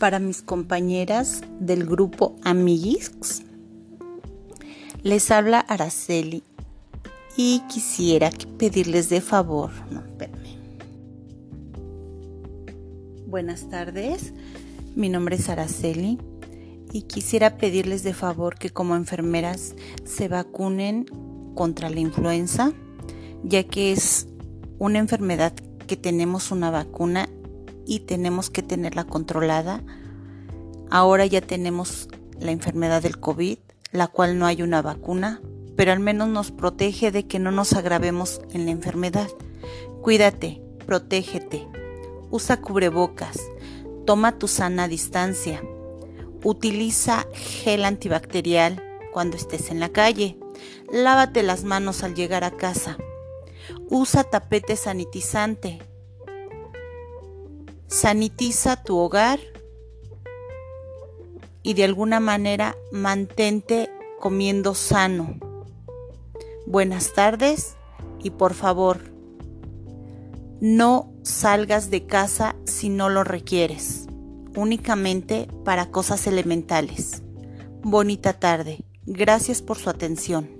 para mis compañeras del grupo Amigix. Les habla Araceli y quisiera pedirles de favor, no. Buenas tardes, mi nombre es Araceli y quisiera pedirles de favor que como enfermeras se vacunen contra la influenza, ya que es una enfermedad que tenemos una vacuna y tenemos que tenerla controlada. Ahora ya tenemos la enfermedad del COVID, la cual no hay una vacuna, pero al menos nos protege de que no nos agravemos en la enfermedad. Cuídate, protégete, usa cubrebocas, toma tu sana distancia, utiliza gel antibacterial cuando estés en la calle, lávate las manos al llegar a casa, usa tapete sanitizante, sanitiza tu hogar y de alguna manera mantente comiendo sano. Buenas tardes y por favor, no salgas de casa si no lo requieres, únicamente para cosas elementales. Bonita tarde. Gracias por su atención.